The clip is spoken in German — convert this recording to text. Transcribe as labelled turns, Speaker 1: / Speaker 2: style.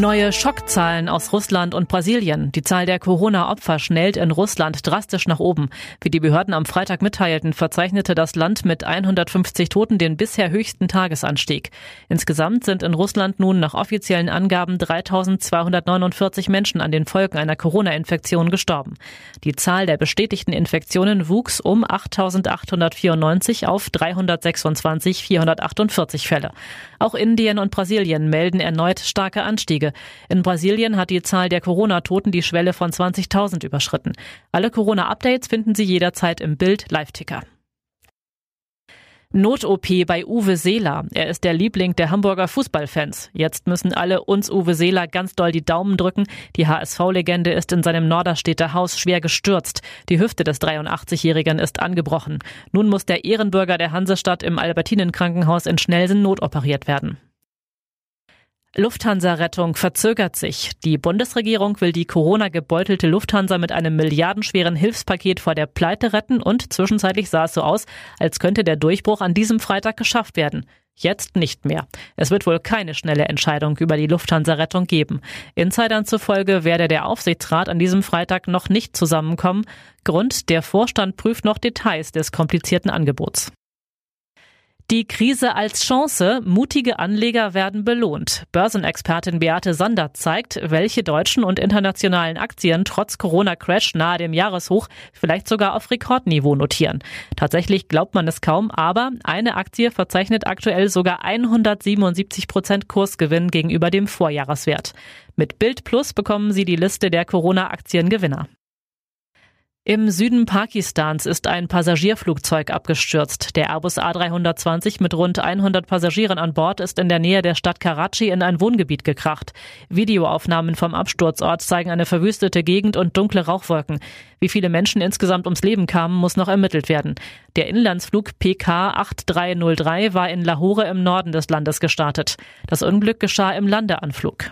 Speaker 1: Neue Schockzahlen aus Russland und Brasilien. Die Zahl der Corona-Opfer schnellt in Russland drastisch nach oben. Wie die Behörden am Freitag mitteilten, verzeichnete das Land mit 150 Toten den bisher höchsten Tagesanstieg. Insgesamt sind in Russland nun nach offiziellen Angaben 3249 Menschen an den Folgen einer Corona-Infektion gestorben. Die Zahl der bestätigten Infektionen wuchs um 8894 auf 326 448 Fälle. Auch Indien und Brasilien melden erneut starke Anstiege. In Brasilien hat die Zahl der Corona-Toten die Schwelle von 20.000 überschritten. Alle Corona-Updates finden Sie jederzeit im Bild Live-Ticker. Not-OP bei Uwe Seeler. Er ist der Liebling der Hamburger Fußballfans. Jetzt müssen alle uns Uwe Seeler ganz doll die Daumen drücken. Die HSV-Legende ist in seinem Norderstädter Haus schwer gestürzt. Die Hüfte des 83-Jährigen ist angebrochen. Nun muss der Ehrenbürger der Hansestadt im Albertinen-Krankenhaus in Schnelsen notoperiert werden. Lufthansa-Rettung verzögert sich. Die Bundesregierung will die Corona-gebeutelte Lufthansa mit einem milliardenschweren Hilfspaket vor der Pleite retten und zwischenzeitlich sah es so aus, als könnte der Durchbruch an diesem Freitag geschafft werden. Jetzt nicht mehr. Es wird wohl keine schnelle Entscheidung über die Lufthansa-Rettung geben. Insidern zufolge werde der Aufsichtsrat an diesem Freitag noch nicht zusammenkommen. Grund, der Vorstand prüft noch Details des komplizierten Angebots. Die Krise als Chance. Mutige Anleger werden belohnt. Börsenexpertin Beate Sander zeigt, welche deutschen und internationalen Aktien trotz Corona-Crash nahe dem Jahreshoch vielleicht sogar auf Rekordniveau notieren. Tatsächlich glaubt man es kaum, aber eine Aktie verzeichnet aktuell sogar 177 Prozent Kursgewinn gegenüber dem Vorjahreswert. Mit Bild Plus bekommen Sie die Liste der Corona-Aktiengewinner. Im Süden Pakistans ist ein Passagierflugzeug abgestürzt. Der Airbus A320 mit rund 100 Passagieren an Bord ist in der Nähe der Stadt Karachi in ein Wohngebiet gekracht. Videoaufnahmen vom Absturzort zeigen eine verwüstete Gegend und dunkle Rauchwolken. Wie viele Menschen insgesamt ums Leben kamen, muss noch ermittelt werden. Der Inlandsflug PK 8303 war in Lahore im Norden des Landes gestartet. Das Unglück geschah im Landeanflug.